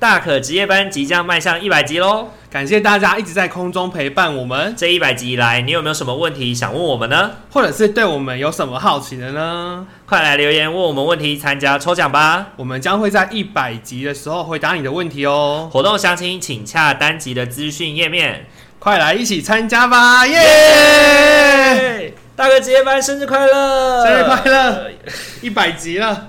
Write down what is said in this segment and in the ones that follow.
大可职业班即将迈向一百集喽！感谢大家一直在空中陪伴我们。这一百集以来，你有没有什么问题想问我们呢？或者是对我们有什么好奇的呢？快来留言问我们问题，参加抽奖吧！我们将会在一百集的时候回答你的问题哦。活动详情请洽单集的资讯页面。快来一起参加吧！耶、yeah!！大可职业班生日快乐！生日快乐！一百集了。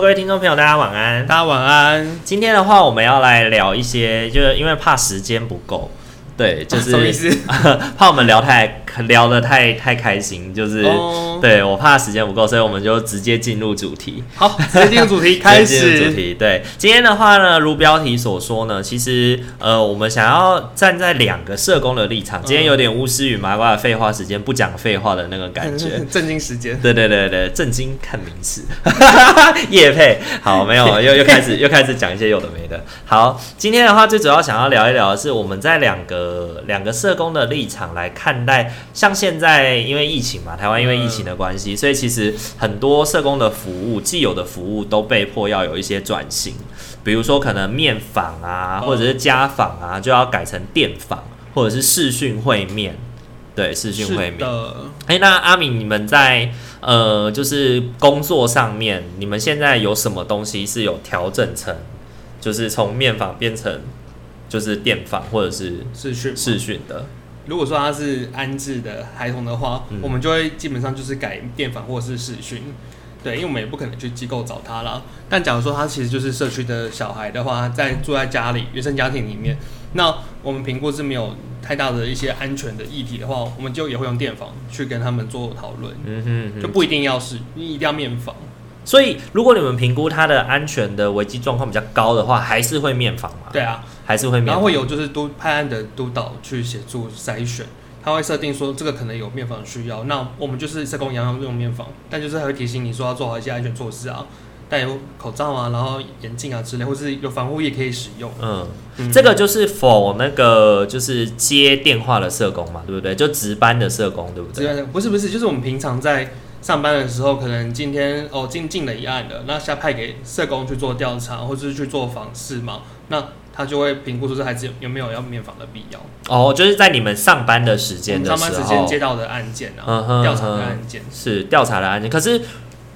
各位听众朋友，大家晚安。大家晚安。今天的话，我们要来聊一些，就是因为怕时间不够。对，就是、啊、怕我们聊太聊的太太开心，就是、oh. 对我怕时间不够，所以我们就直接进入主题。好，直接进入主题，开始 主题。对，今天的话呢，如标题所说呢，其实呃，我们想要站在两个社工的立场，今天有点巫师与麻瓜的废话时间，不讲废话的那个感觉，震惊时间。对对对对，震惊看名词，业配。好，没有，又又开始又开始讲一些有的没的。好，今天的话最主要想要聊一聊的是我们在两个。呃，两个社工的立场来看待，像现在因为疫情嘛，台湾因为疫情的关系，所以其实很多社工的服务，既有的服务都被迫要有一些转型，比如说可能面访啊，或者是家访啊，就要改成电访，或者是视讯会面，对，视讯会面。哎、欸，那阿敏，你们在呃，就是工作上面，你们现在有什么东西是有调整成，就是从面访变成？就是电访或者是视讯视讯的。如果说他是安置的孩童的话，嗯，我们就会基本上就是改电访或者是视讯。对，因为我们也不可能去机构找他啦。但假如说他其实就是社区的小孩的话，在住在家里原生家庭里面，那我们评估是没有太大的一些安全的议题的话，我们就也会用电访去跟他们做讨论。嗯哼，哼，就不一定要是，你一定要面访。所以，如果你们评估他的安全的危机状况比较高的话，还是会面访嘛？对啊，还是会面访。然后会有就是督派案的督导去协助筛选，他会设定说这个可能有面访需要，那我们就是社工一样要用面访，但就是还会提醒你说要做好一些安全措施啊，戴有口罩啊，然后眼镜啊之类，或是有防护液可以使用。嗯，嗯，这个就是 for 那个就是接电话的社工嘛，对不对？就值班的社工，对不对？不是不是，就是我们平常在。上班的时候，可能今天哦进进了一案的，那下派给社工去做调查，或者是去做访视嘛，那他就会评估说这孩子有有没有要面访的必要。哦，就是在你们上班的时间的时候，上班时间接到的案件啊，调、嗯、查的案件是调查的案件。可是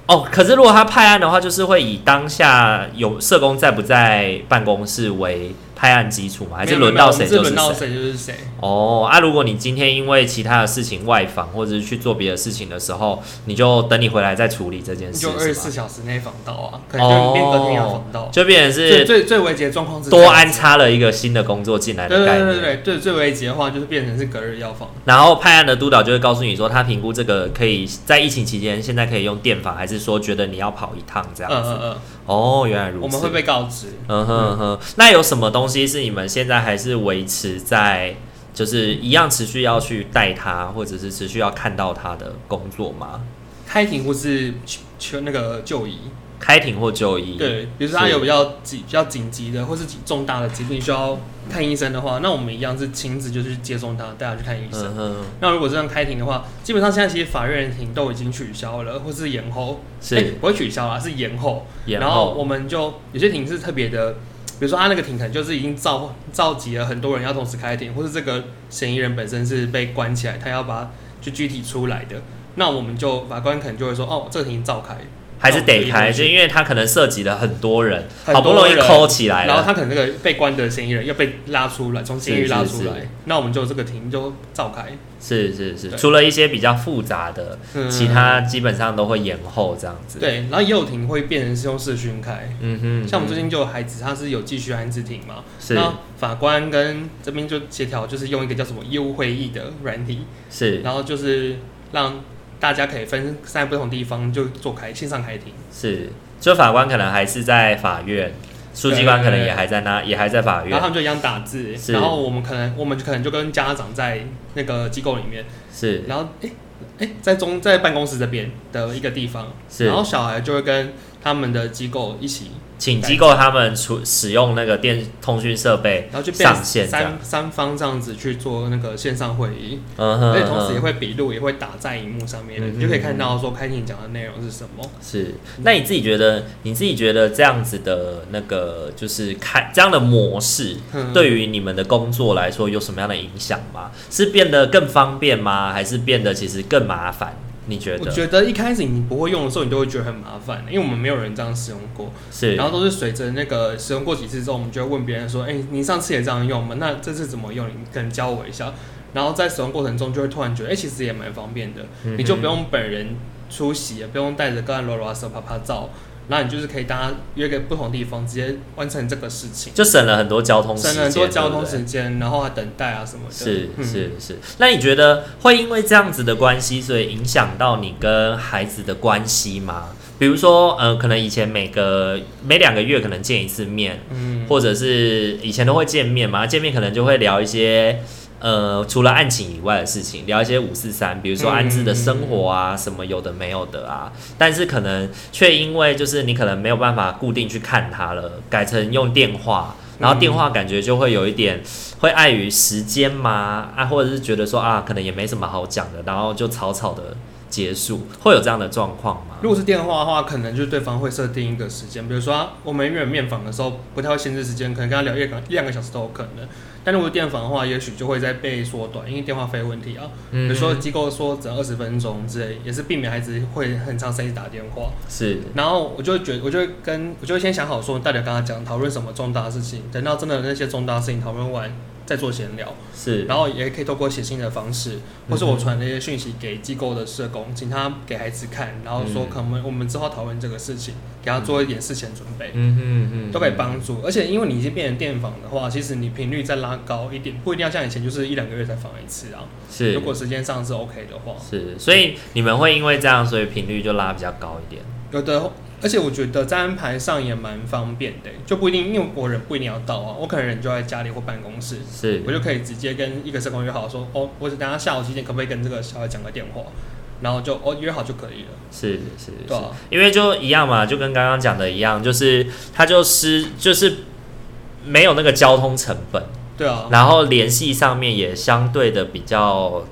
哦，可是如果他派案的话，就是会以当下有社工在不在办公室为。拍案基础吗？还是轮到谁就是谁？哦，啊，如果你今天因为其他的事情外访，或者是去做别的事情的时候，你就等你回来再处理这件事。就二十四小时内访到啊，可能就变隔天要访到，就变成是最最最危急的状况是多安插了一个新的工作进来的概念。对对对对，最危急的话就是变成是隔日要访。然后拍案的督导就会告诉你说，他评估这个可以在疫情期间现在可以用电访，还是说觉得你要跑一趟这样子？嗯嗯嗯。哦，原来如此。我们会被告知。嗯哼哼。那有什么东西是你们现在还是维持在，就是一样持续要去带他，或者是持续要看到他的工作吗？开庭或是求那个就医。开庭或就医，对，比如说他有比较紧、比较紧急的，或是重大的疾病需要看医生的话，那我们一样是亲自就去接送他，带他去看医生。嗯。那如果这样开庭的话，基本上现在其实法院庭都已经取消了，或是延后。是。欸、不会取消啊，是延后。延后。然后我们就有些庭是特别的，比如说他那个庭可能就是已经召召集了很多人要同时开庭，或是这个嫌疑人本身是被关起来，他要把他就具体出来的，那我们就法官可能就会说，哦，这个庭召开。还是得开，就因为他可能涉及了很多人，好不容易抠起来，然后他可能那个被关的嫌疑人又被拉出来，从监狱拉出来，那我们就这个庭就召开。是是是，除了一些比较复杂的，其他基本上都会延后这样子。对，然后也有庭会变成是用视讯开。嗯哼，像我们最近就有孩子，他是有继续安置庭嘛，那法官跟这边就协调，就是用一个叫什么业务会议的软体，是，然后就是让。大家可以分散在不同地方就做开线上开庭。是，就法官可能还是在法院，书记官可能也还在那，也还在法院。然后他们就一样打字，然后我们可能我们可能就跟家长在那个机构里面。是，然后哎哎，在中在办公室这边的一个地方，是，然后小孩就会跟他们的机构一起。请机构他们出使用那个电通讯设备，然后就变三三方这样子去做那个线上会议，嗯哼，而且同时也会笔录，也会打在荧幕上面，嗯、你就可以看到说开庭讲的内容是什么。是，那你自己觉得，你自己觉得这样子的那个就是开这样的模式，对于你们的工作来说有什么样的影响吗？是变得更方便吗？还是变得其实更麻烦？你觉得？我觉得一开始你不会用的时候，你都会觉得很麻烦，因为我们没有人这样使用过。是，然后都是随着那个使用过几次之后，我们就会问别人说：“哎、欸，你上次也这样用吗？那这次怎么用？你可能教我一下。”然后在使用过程中，就会突然觉得：“哎、欸，其实也蛮方便的。嗯”你就不用本人出席，也不用带着个案罗罗手拍拍照。那你就是可以大家约个不同地方，直接完成这个事情，就省了很多交通时间，省了很多交通时间，然后还等待啊什么的。是是是。那你觉得会因为这样子的关系，所以影响到你跟孩子的关系吗？比如说，呃，可能以前每个每两个月可能见一次面，嗯，或者是以前都会见面嘛，见面可能就会聊一些。呃，除了案情以外的事情，聊一些五四三，比如说安置的生活啊，什么有的没有的啊。但是可能却因为就是你可能没有办法固定去看他了，改成用电话，然后电话感觉就会有一点会碍于时间嘛，啊，或者是觉得说啊，可能也没什么好讲的，然后就草草的结束，会有这样的状况吗？如果是电话的话，可能就是对方会设定一个时间，比如说我们约面访的时候，不太会限制时间，可能跟他聊一个一两个小时都有可能。但如果电访的话，也许就会再被缩短，因为电话费问题啊。嗯、哼比如说机构说只要二十分钟之类，也是避免孩子会很长时间打电话。是。然后我就觉得，我就跟我就先想好说，到底跟他讲讨论什么重大的事情，等到真的那些重大的事情讨论完。在做闲聊，是，然后也可以透过写信的方式，或是我传那些讯息给机构的社工，请他给孩子看，然后说可能我们之后讨论这个事情，给他做一点事前准备，嗯嗯嗯，都可以帮助。而且因为你已经变成电访的话，其实你频率再拉高一点，不一定要像以前就是一两个月才访一次啊。是，如果时间上是 OK 的话，是，所以你们会因为这样，所以频率就拉比较高一点。有的。而且我觉得在安排上也蛮方便的，就不一定，因为我人不一定要到啊，我可能人就在家里或办公室，是我就可以直接跟一个社工约好说，哦，我等下下午几点可不可以跟这个小孩讲个电话，然后就哦约好就可以了。是是，对啊，因为就一样嘛，就跟刚刚讲的一样，就是他就是就是没有那个交通成本，对啊，然后联系上面也相对的比较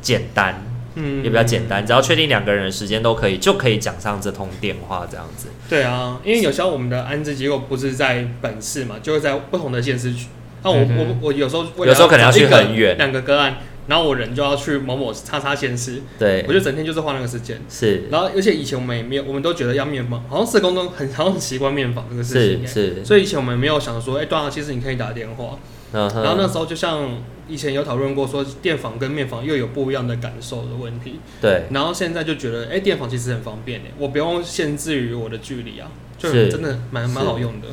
简单。嗯，也比较简单，只要确定两个人的时间都可以，就可以讲上这通电话这样子。对啊，因为有时候我们的安置机构不是在本市嘛，就是在不同的县市区。那、啊、我、嗯、我我有时候有时候可能要去很远，两个个案，然后我人就要去某某叉叉县市。对，我就整天就是花那个时间。是，然后而且以前我们也没有，我们都觉得要面访，好像社工都很好像很习惯面访这个事情。是是，所以以前我们没有想说，哎、欸，对啊，其实你可以打电话。Uh. 然后那时候就像以前有讨论过，说电访跟面访又有不一样的感受的问题。对。然后现在就觉得，哎，电访其实很方便，我不用限制于我的距离啊，就是真的蛮蛮好用的。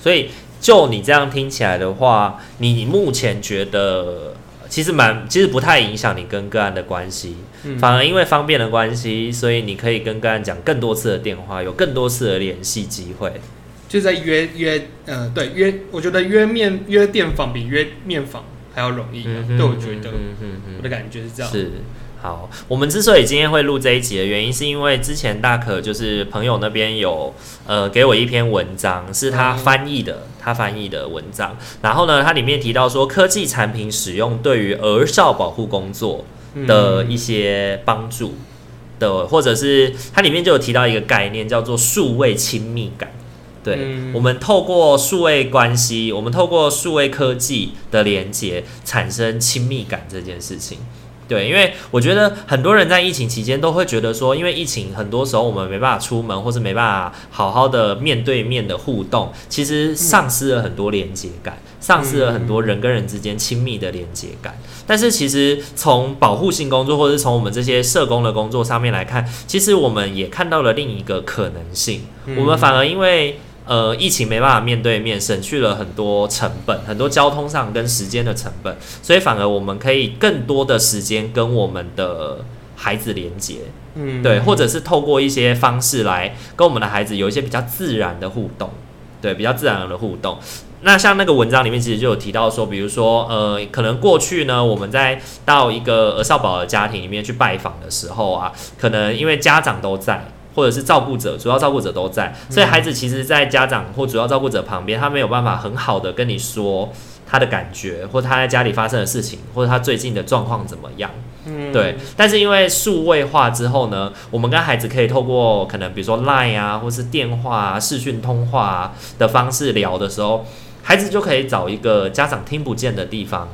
所以就你这样听起来的话，你目前觉得其实蛮，其实不太影响你跟个案的关系，嗯、反而因为方便的关系，所以你可以跟个案讲更多次的电话，有更多次的联系机会。就在约约，呃，对约，我觉得约面约电访比约面访还要容易，啊，嗯、对我觉得，嗯嗯嗯，我的感觉是这样。是，好，我们之所以今天会录这一集的原因，是因为之前大可就是朋友那边有呃给我一篇文章，是他翻译的，嗯、他翻译的文章。然后呢，它里面提到说科技产品使用对于儿少保护工作的一些帮助的，嗯、或者是它里面就有提到一个概念，叫做数位亲密感。对，嗯、我们透过数位关系，我们透过数位科技的连接，产生亲密感这件事情。对，因为我觉得很多人在疫情期间都会觉得说，因为疫情很多时候我们没办法出门，或是没办法好好的面对面的互动，其实丧失了很多连接感，丧失了很多人跟人之间亲密的连接感。但是其实从保护性工作，或者是从我们这些社工的工作上面来看，其实我们也看到了另一个可能性，我们反而因为。呃，疫情没办法面对面，省去了很多成本，很多交通上跟时间的成本，所以反而我们可以更多的时间跟我们的孩子连接，嗯，对，或者是透过一些方式来跟我们的孩子有一些比较自然的互动，对，比较自然的互动。那像那个文章里面其实就有提到说，比如说，呃，可能过去呢，我们在到一个儿少保的家庭里面去拜访的时候啊，可能因为家长都在，或者是照顾者，主要照顾者都在，所以孩子其实，在家长或主要照顾者旁边，他没有办法很好的跟你说他的感觉，或他在家里发生的事情，或者他最近的状况怎么样。嗯，对。但是因为数位化之后呢，我们跟孩子可以透过可能比如说 Line 啊，或是电话啊、视讯通话啊的方式聊的时候。孩子就可以找一个家长听不见的地方，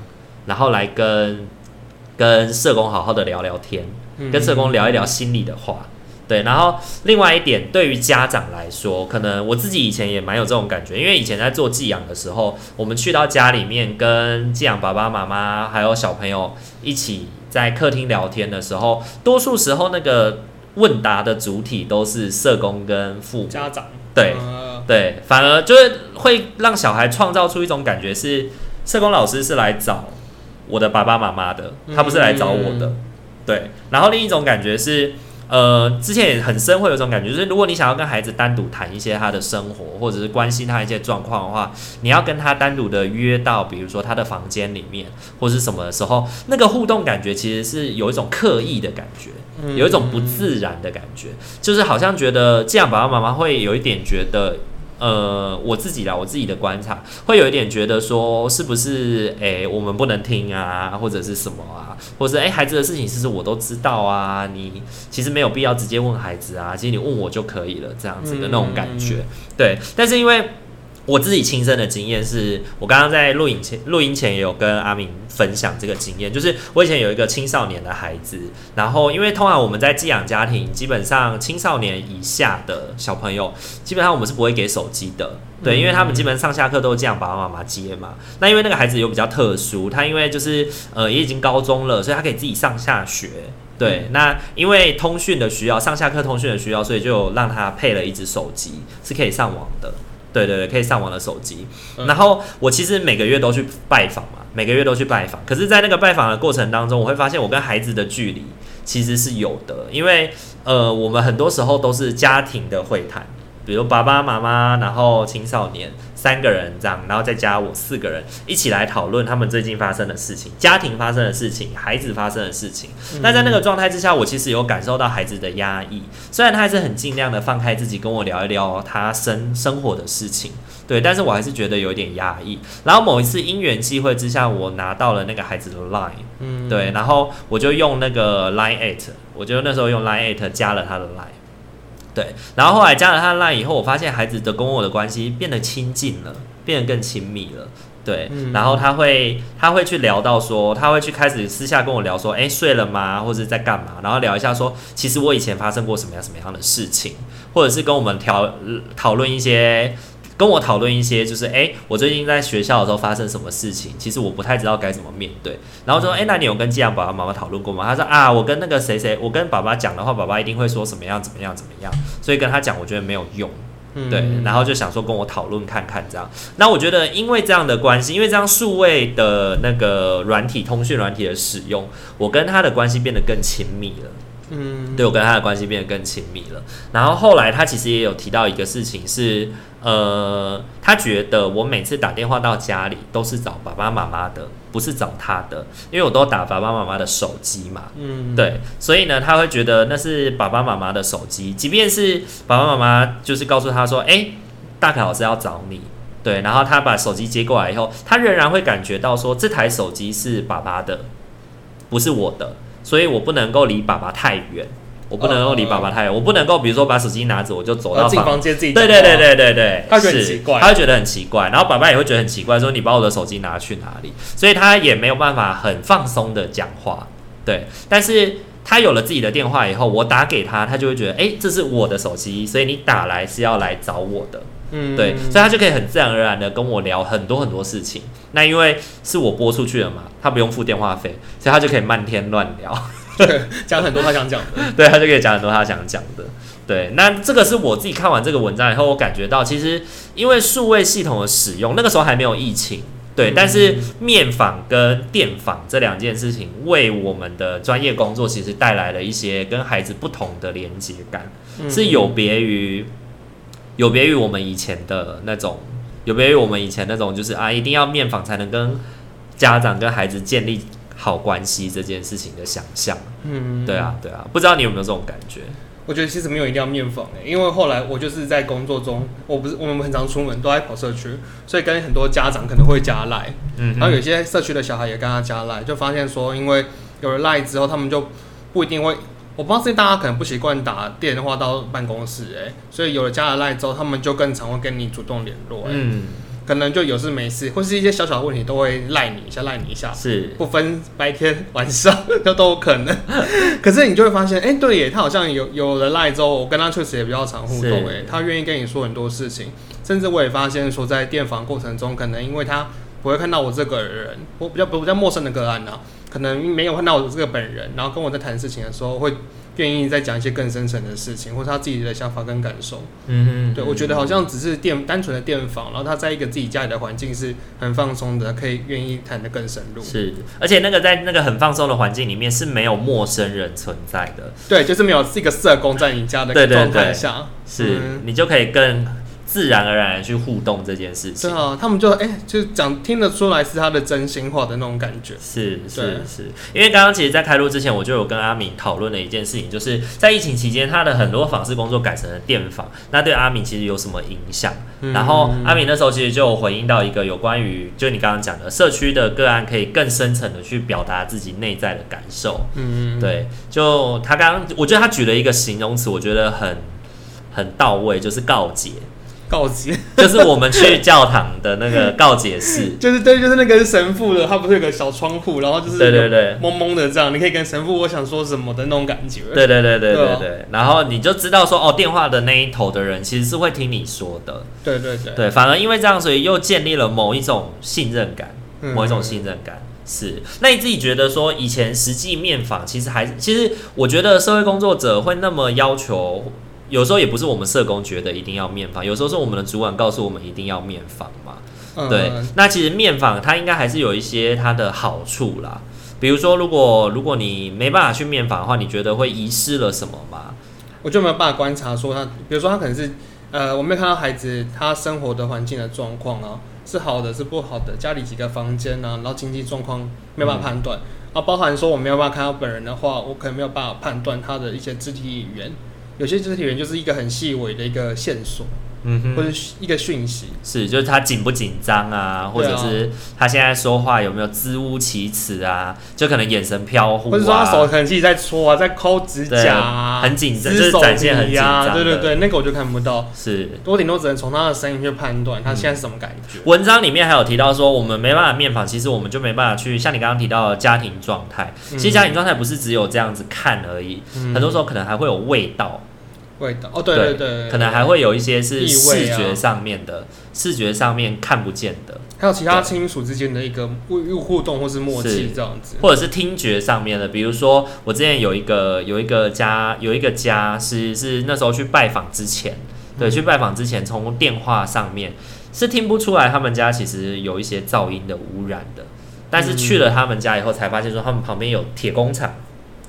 然后来跟跟社工好好的聊聊天，跟社工聊一聊心里的话。对，然后另外一点，对于家长来说，可能我自己以前也蛮有这种感觉，因为以前在做寄养的时候，我们去到家里面跟寄养爸爸妈妈还有小朋友一起在客厅聊天的时候，多数时候那个问答的主体都是社工跟父母家长。对。对，反而就是会让小孩创造出一种感觉，是社工老师是来找我的爸爸妈妈的，他不是来找我的。对，然后另一种感觉是，呃，之前也很深会有种感觉，就是如果你想要跟孩子单独谈一些他的生活，或者是关心他一些状况的话，你要跟他单独的约到，比如说他的房间里面，或是什么的时候，那个互动感觉其实是有一种刻意的感觉，有一种不自然的感觉，就是好像觉得这样爸爸妈妈会有一点觉得。呃，我自己啦，我自己的观察，会有一点觉得说，是不是诶、欸，我们不能听啊，或者是什么啊，或者是诶、欸，孩子的事情其实我都知道啊，你其实没有必要直接问孩子啊，其实你问我就可以了，这样子的那种感觉，嗯、对，但是因为。我自己亲身的经验是，我刚刚在录影前录音前也有跟阿明分享这个经验，就是我以前有一个青少年的孩子，然后因为通常我们在寄养家庭，基本上青少年以下的小朋友，基本上我们是不会给手机的，对，因为他们基本上上下课都是这样爸爸妈妈接嘛。那因为那个孩子又比较特殊，他因为就是呃也已经高中了，所以他可以自己上下学，对。那因为通讯的需要，上下课通讯的需要，所以就让他配了一只手机，是可以上网的。对对对，可以上网的手机。然后我其实每个月都去拜访嘛，每个月都去拜访。可是，在那个拜访的过程当中，我会发现我跟孩子的距离其实是有的，因为呃，我们很多时候都是家庭的会谈，比如爸爸妈妈，然后青少年。三个人这样，然后再加我四个人一起来讨论他们最近发生的事情，家庭发生的事情，孩子发生的事情。那在那个状态之下，我其实有感受到孩子的压抑，虽然他还是很尽量的放开自己跟我聊一聊他生生活的事情，对，但是我还是觉得有点压抑。然后某一次因缘际会之下，我拿到了那个孩子的 line，嗯，对，然后我就用那个 line at，我就那时候用 line at 加了他的 line。对，然后后来加了他的 line 以后，我发现孩子的跟我的关系变得亲近了，变得更亲密了。对，嗯、然后他会他会去聊到说，他会去开始私下跟我聊说，哎，睡了吗？或者在干嘛？然后聊一下说，其实我以前发生过什么样什么样的事情，或者是跟我们调讨论一些。跟我讨论一些，就是诶、欸，我最近在学校的时候发生什么事情，其实我不太知道该怎么面对。然后说，诶、欸，那你有跟寄养爸爸妈妈讨论过吗？他说啊，我跟那个谁谁，我跟爸爸讲的话，爸爸一定会说什么样怎么样怎么样，所以跟他讲，我觉得没有用。对，然后就想说跟我讨论看看这样。那我觉得，因为这样的关系，因为这样数位的那个软体通讯软体的使用，我跟他的关系变得更亲密了。嗯，对，我跟他的关系变得更亲密了。然后后来他其实也有提到一个事情是，呃，他觉得我每次打电话到家里都是找爸爸妈妈的，不是找他的，因为我都打爸爸妈妈的手机嘛。嗯，对，所以呢，他会觉得那是爸爸妈妈的手机，即便是爸爸妈妈就是告诉他说，哎，大凯老师要找你，对，然后他把手机接过来以后，他仍然会感觉到说这台手机是爸爸的，不是我的。所以我不能够离爸爸太远，我不能够离爸爸太远，我不能够比如说把手机拿着我就走到房间自己对对对对对对，他觉得很奇怪，他会觉得很奇怪，然后爸爸也会觉得很奇怪，说你把我的手机拿去哪里？所以他也没有办法很放松的讲话，对。但是他有了自己的电话以后，我打给他，他就会觉得，哎，这是我的手机，所以你打来是要来找我的。嗯，对，所以他就可以很自然而然的跟我聊很多很多事情。那因为是我播出去了嘛，他不用付电话费，所以他就可以漫天乱聊，讲很多他想讲的。对，他就可以讲很多他想讲的。对，那这个是我自己看完这个文章以后，我感觉到其实因为数位系统的使用，那个时候还没有疫情，对，但是面访跟电访这两件事情，为我们的专业工作其实带来了一些跟孩子不同的连接感，是有别于有别于我们以前的那种，有别于我们以前那种，就是啊，一定要面访才能跟家长跟孩子建立好关系这件事情的想象。嗯，对啊，对啊，不知道你有没有这种感觉？我觉得其实没有一定要面访诶，因为后来我就是在工作中，我不是我们很常出门都在跑社区，所以跟很多家长可能会加赖，嗯，然后有些社区的小孩也跟他加赖，就发现说，因为有了赖之后，他们就不一定会，我不知道是大家可能不习惯打电话到办公室哎，所以有了加了赖之后，他们就更常会跟你主动联络，嗯。可能就有事没事，或是一些小小的问题，都会赖你一下，赖你一下，是不分白天晚上 都都有可能。可是你就会发现，哎、欸，对耶，他好像有有了赖之后，我跟他确实也比较常互动，哎，他愿意跟你说很多事情，甚至我也发现说，在电访过程中，可能因为他不会看到我这个人，我比较比较陌生的个案呢、啊，可能没有看到我这个本人，然后跟我在谈事情的时候会。愿意再讲一些更深层的事情，或是他自己的想法跟感受。嗯哼，对，我觉得好像只是电单纯的电访，然后他在一个自己家里的环境是很放松的，可以愿意谈得更深入。是，而且那个在那个很放松的环境里面是没有陌生人存在的。对，就是没有一个社工在你家的状态下，嗯、是你就可以更。自然而然的去互动这件事情，对啊，他们就哎、欸，就讲听得出来是他的真心话的那种感觉，是是是。因为刚刚其实，在开录之前，我就有跟阿敏讨论了一件事情，就是在疫情期间，他的很多访视工作改成了电访，那对阿敏其实有什么影响？嗯、然后阿敏那时候其实就有回应到一个有关于，就你刚刚讲的社区的个案，可以更深层的去表达自己内在的感受。嗯，对，就他刚刚，我觉得他举了一个形容词，我觉得很很到位，就是告解。告解 就是我们去教堂的那个告解室，就是对，就是那个神父的，他不是有个小窗户，然后就是对对对，蒙蒙的这样，你可以跟神父我想说什么的那种感觉。对对对对对对，对，然后你就知道说哦，电话的那一头的人其实是会听你说的。对对对对，反而因为这样，所以又建立了某一种信任感，某一种信任感是。那你自己觉得说，以前实际面访其实还是，其实我觉得社会工作者会那么要求。有时候也不是我们社工觉得一定要面访，有时候是我们的主管告诉我们一定要面访嘛。嗯、对，那其实面访它应该还是有一些它的好处啦。比如说，如果如果你没办法去面访的话，你觉得会遗失了什么吗？我就没有办法观察说他，比如说他可能是呃，我没有看到孩子他生活的环境的状况啊，是好的是不好的，家里几个房间啊，然后经济状况没有办法判断、嗯、啊，包含说我没有办法看到本人的话，我可能没有办法判断他的一些肢体语言。有些肢体语言就是一个很细微的一个线索，嗯哼，或者一个讯息，是就是他紧不紧张啊，或者是他现在说话有没有支吾其词啊，就可能眼神飘忽啊，或者说他手可能自己在搓啊，在抠指甲啊，很紧张，就是展现很紧张，对对对，那个我就看不到，是，多顶多只能从他的声音去判断他现在是什么感觉。文章里面还有提到说，我们没办法面访，其实我们就没办法去像你刚刚提到的家庭状态，其实家庭状态不是只有这样子看而已，很多时候可能还会有味道。味道哦，对对对，对，可能还会有一些是视觉上面的，啊、视觉上面看不见的，还有其他亲属之间的一个互互动或是默契这样子，或者是听觉上面的，比如说我之前有一个有一个家有一个家是是那时候去拜访之前，对，去拜访之前从电话上面是听不出来他们家其实有一些噪音的污染的，但是去了他们家以后才发现说他们旁边有铁工厂，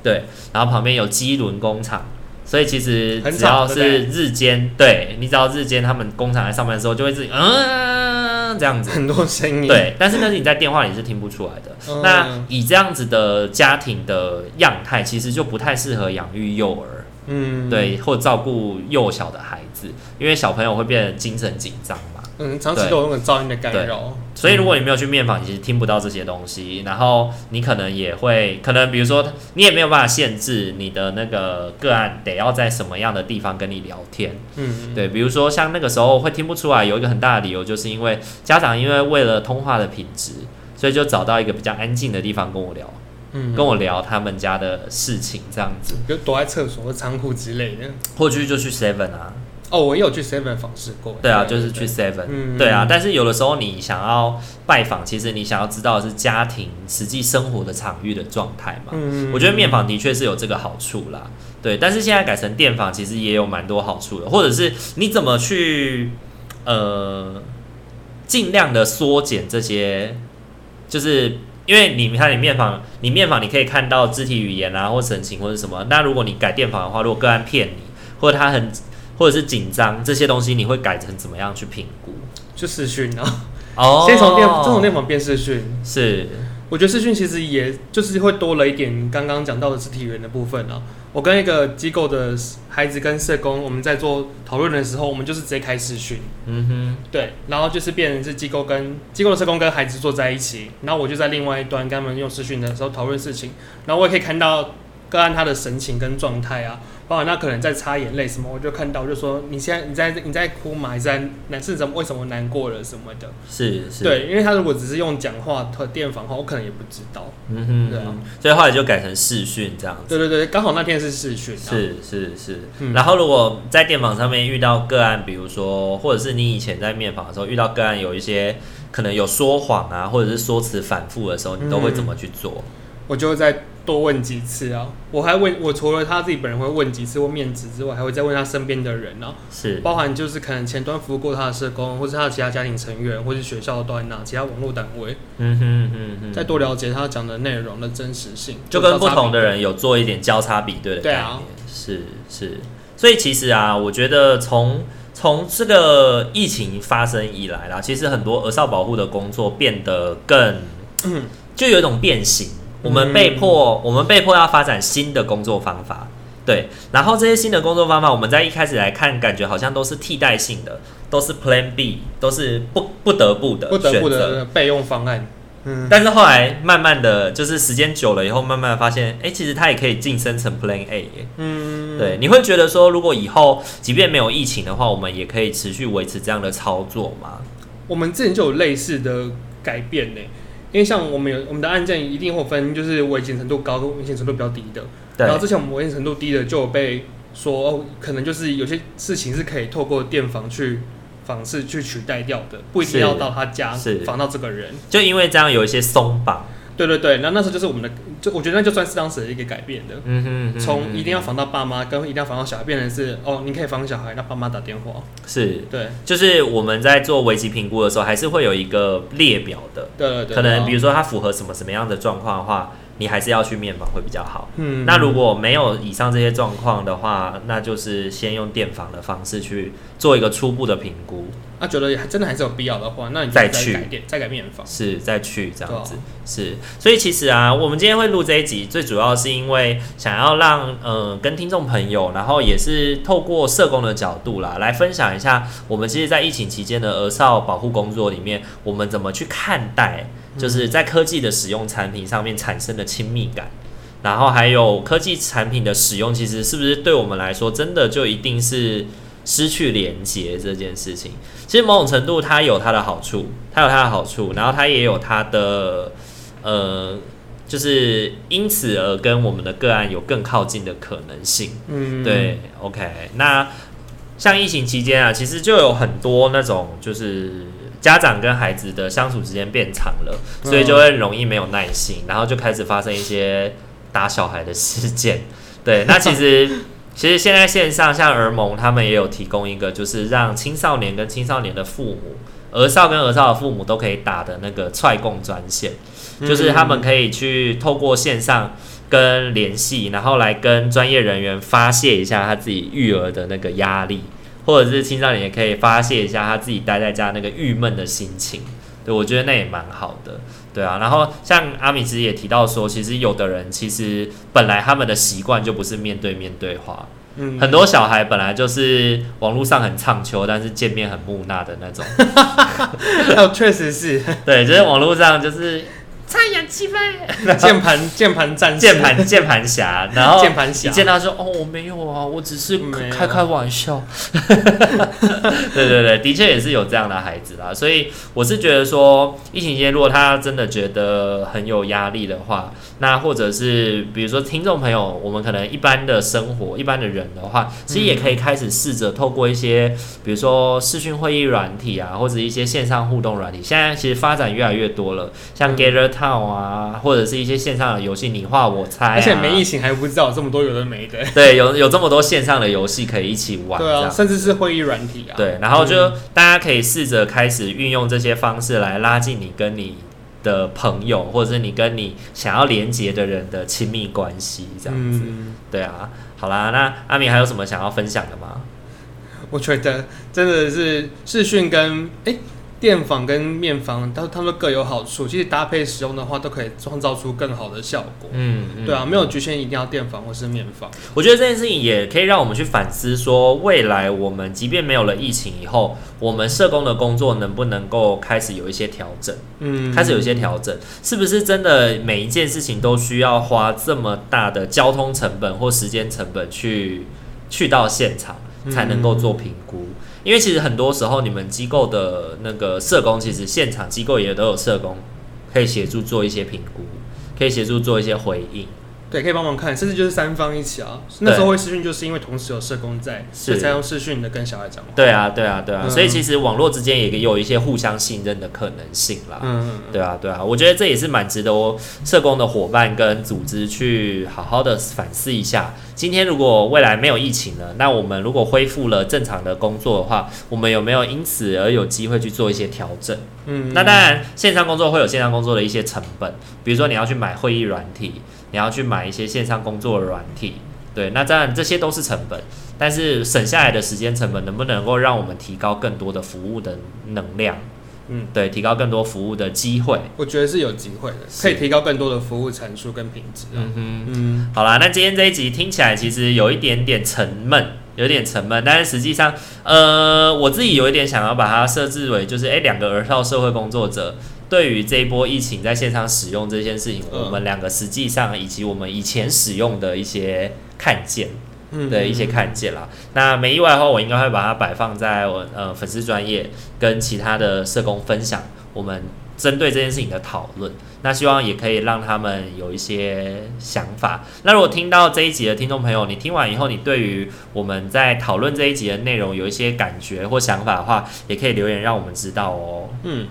对，然后旁边有机轮工厂。所以其实只要是日间，对，你只要日间他们工厂来上班的时候，就会自己嗯这样子很多声音，对。但是那是你在电话里是听不出来的。嗯、那以这样子的家庭的样态，其实就不太适合养育幼儿，嗯，对，或照顾幼小的孩子，因为小朋友会变得精神紧张。嗯，长期都有那种噪音的干扰，所以如果你没有去面访，其实听不到这些东西。然后你可能也会，可能比如说你也没有办法限制你的那个个案得要在什么样的地方跟你聊天。嗯，对，比如说像那个时候会听不出来，有一个很大的理由就是因为家长因为为了通话的品质，所以就找到一个比较安静的地方跟我聊，嗯，跟我聊他们家的事情这样子，就躲在厕所或仓库之类的，或者就去 Seven 啊。哦，我也有去 Seven 访视过。对啊，就是去 Seven。嗯，对啊，但是有的时候你想要拜访，其实你想要知道的是家庭实际生活的场域的状态嘛。嗯，我觉得面访的确是有这个好处啦。对，但是现在改成电访，其实也有蛮多好处的，或者是你怎么去呃尽量的缩减这些，就是因为你看你面访，你面访你可以看到肢体语言啊，或神情或者什么。那如果你改电访的话，如果个案骗你，或者他很或者是紧张这些东西，你会改成怎么样去评估？就视讯啊，哦，先从电先从电访变视讯是。我觉得视讯其实也就是会多了一点刚刚讲到的肢体语言的部分啊。我跟一个机构的孩子跟社工，我们在做讨论的时候，我们就是直接开视讯。嗯哼，对，然后就是变成是机构跟机构的社工跟孩子坐在一起，然后我就在另外一端跟他们用视讯的时候讨论事情，然后我也可以看到个案他的神情跟状态啊。包括那可能在擦眼泪什么，我就看到，就说你现在你在你在哭吗？还是在难是怎么为什么难过了什么的？是是，对，因为他如果只是用讲话和电访的话，我可能也不知道。嗯哼，对啊，所以后来就改成视讯这样子。对对对，刚好那天是视讯。是是是，嗯、然后如果在电访上面遇到个案，比如说，或者是你以前在面访的时候遇到个案有一些可能有说谎啊，或者是说辞反复的时候，你都会怎么去做？嗯、我就会在。多问几次啊！我还问，我除了他自己本人会问几次或面子之外，还会再问他身边的人啊，是。包含就是可能前端服务过他的社工，或是他的其他家庭成员，或是学校端呐，其他网络单位，嗯哼嗯哼，再多了解他讲的内容的真实性，就跟不同的人有做一点交叉比对的概念，对啊，是是，所以其实啊，我觉得从从这个疫情发生以来啦，其实很多儿少保护的工作变得更，嗯，就有一种变形。我们被迫，我们被迫要发展新的工作方法，对。然后这些新的工作方法，我们在一开始来看，感觉好像都是替代性的，都是 Plan B，都是不不得不的，不得不的备用方案。嗯。但是后来慢慢的就是时间久了以后，慢慢的发现，哎，其实它也可以晋升成 Plan A。嗯。对，你会觉得说，如果以后即便没有疫情的话，我们也可以持续维持这样的操作吗？我们之前就有类似的改变呢。因为像我们有我们的案件一定会分，就是危险程度高跟危险程度比较低的。对然后之前我们危险程度低的就有被说哦，可能就是有些事情是可以透过电访去访视去取代掉的，不一定要到他家访到这个人。就因为这样有一些松绑。对对对，那那时候就是我们的，就我觉得那就算是当时的一个改变的。嗯哼，从一定要防到爸妈，跟一定要防到小孩，变成是哦，你可以防小孩，那爸妈打电话。是，对，就是我们在做危机评估的时候，还是会有一个列表的。对对对。可能比如说他符合什么什么样的状况的话，你还是要去面访会比较好。嗯。那如果没有以上这些状况的话，那就是先用电访的方式去做一个初步的评估。那、啊、觉得真的还是有必要的话，那你再，再去再改面访，是再去这样子，哦、是。所以其实啊，我们今天会录这一集，最主要是因为想要让呃跟听众朋友，然后也是透过社工的角度啦，来分享一下我们其实，在疫情期间的儿少保护工作里面，我们怎么去看待，就是在科技的使用产品上面产生的亲密感，然后还有科技产品的使用，其实是不是对我们来说，真的就一定是失去连接这件事情？其实某种程度，它有它的好处，它有它的好处，然后它也有它的，呃，就是因此而跟我们的个案有更靠近的可能性。嗯，对，OK。那像疫情期间啊，其实就有很多那种，就是家长跟孩子的相处时间变长了，所以就会容易没有耐心，然后就开始发生一些打小孩的事件。对，那其实。其实现在线上像儿盟他们也有提供一个，就是让青少年跟青少年的父母、儿少跟儿少的父母都可以打的那个踹供专线，就是他们可以去透过线上跟联系，然后来跟专业人员发泄一下他自己育儿的那个压力，或者是青少年也可以发泄一下他自己待在家那个郁闷的心情。对，我觉得那也蛮好的。对啊，然后像阿米其实也提到说，其实有的人其实本来他们的习惯就不是面对面对话，嗯，很多小孩本来就是网络上很畅秋，但是见面很木讷的那种。哦，确实是，对，就是网络上就是。太阳气氛，键盘键盘战键盘键盘侠，然后键盘侠，你见到说哦，我没有啊，我只是开开玩笑。对对对，的确也是有这样的孩子啦，所以我是觉得说，疫情期间如果他真的觉得很有压力的话，那或者是比如说听众朋友，我们可能一般的生活、一般的人的话，其实也可以开始试着透过一些，比如说视讯会议软体啊，或者一些线上互动软体，现在其实发展越来越多了，像 Gather。Town 啊，或者是一些线上的游戏，你画我猜、啊。而且没疫情还不知道这么多有的没的。对，有有这么多线上的游戏可以一起玩。对啊，甚至是会议软体啊。对，然后就大家可以试着开始运用这些方式来拉近你跟你的朋友，或者是你跟你想要连接的人的亲密关系，这样子。嗯、对啊，好啦，那阿明还有什么想要分享的吗？我觉得真的是视讯跟哎。电访跟面访，它它们各有好处。其实搭配使用的话，都可以创造出更好的效果。嗯，嗯对啊，没有局限一定要电访或是面访。我觉得这件事情也可以让我们去反思，说未来我们即便没有了疫情以后，我们社工的工作能不能够开始有一些调整？嗯，开始有一些调整，是不是真的每一件事情都需要花这么大的交通成本或时间成本去去到现场才能够做评估？嗯因为其实很多时候，你们机构的那个社工，其实现场机构也都有社工，可以协助做一些评估，可以协助做一些回应。对，可以帮忙看，甚至就是三方一起啊。那时候会视讯，就是因为同时有社工在，所以才用视讯的跟小孩讲话。对啊，对啊，对啊。嗯、所以其实网络之间也有一些互相信任的可能性啦。嗯嗯。对啊，对啊。我觉得这也是蛮值得哦，社工的伙伴跟组织去好好的反思一下。今天如果未来没有疫情了，那我们如果恢复了正常的工作的话，我们有没有因此而有机会去做一些调整？嗯。那当然，线上工作会有线上工作的一些成本，比如说你要去买会议软体。你要去买一些线上工作的软体，对，那当然这些都是成本，但是省下来的时间成本能不能够让我们提高更多的服务的能量？嗯，对，提高更多服务的机会，我觉得是有机会的，可以提高更多的服务产出跟品质。嗯哼，嗯，好啦，那今天这一集听起来其实有一点点沉闷，有点沉闷，但是实际上，呃，我自己有一点想要把它设置为就是，哎，两个儿少社会工作者。对于这一波疫情在线上使用这件事情，我们两个实际上以及我们以前使用的一些看见的一些看见啦。那没意外的话，我应该会把它摆放在我呃粉丝专业跟其他的社工分享我们针对这件事情的讨论。那希望也可以让他们有一些想法。那如果听到这一集的听众朋友，你听完以后，你对于我们在讨论这一集的内容有一些感觉或想法的话，也可以留言让我们知道哦。嗯。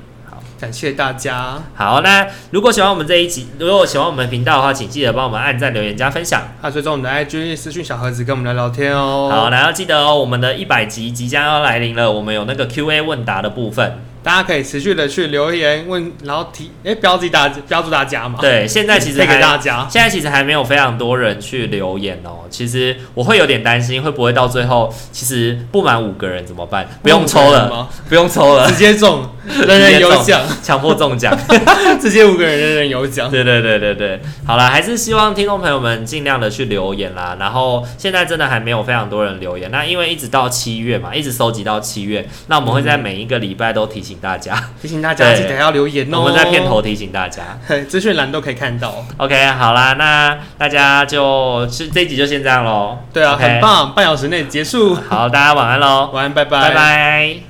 感谢大家。好，那如果喜欢我们这一集，如果喜欢我们频道的话，请记得帮我们按赞、留言、加分享。还有追踪我们的 IG 私讯小盒子，跟我们聊聊天哦。好，那要记得哦，我们的一百集即将要来临了，我们有那个 Q&A 问答的部分。大家可以持续的去留言问，然后提哎标记大标注大家嘛。对，现在其实还给大家，现在其实还没有非常多人去留言哦。其实我会有点担心，会不会到最后其实不满五个人怎么办？不用抽了，不用抽了，直接中，人人有奖，强迫中奖，直接五个人人人有奖。对对对对对，好了，还是希望听众朋友们尽量的去留言啦。然后现在真的还没有非常多人留言，那因为一直到七月嘛，一直收集到七月，那我们会在每一个礼拜都提醒。大家提醒大家，记得要留言哦。我们在片头提醒大家，资讯栏都可以看到。OK，好啦，那大家就是这一集就先这样喽。对啊，Okay 很棒，半小时内结束。好，大家晚安喽，晚安，拜拜，拜拜。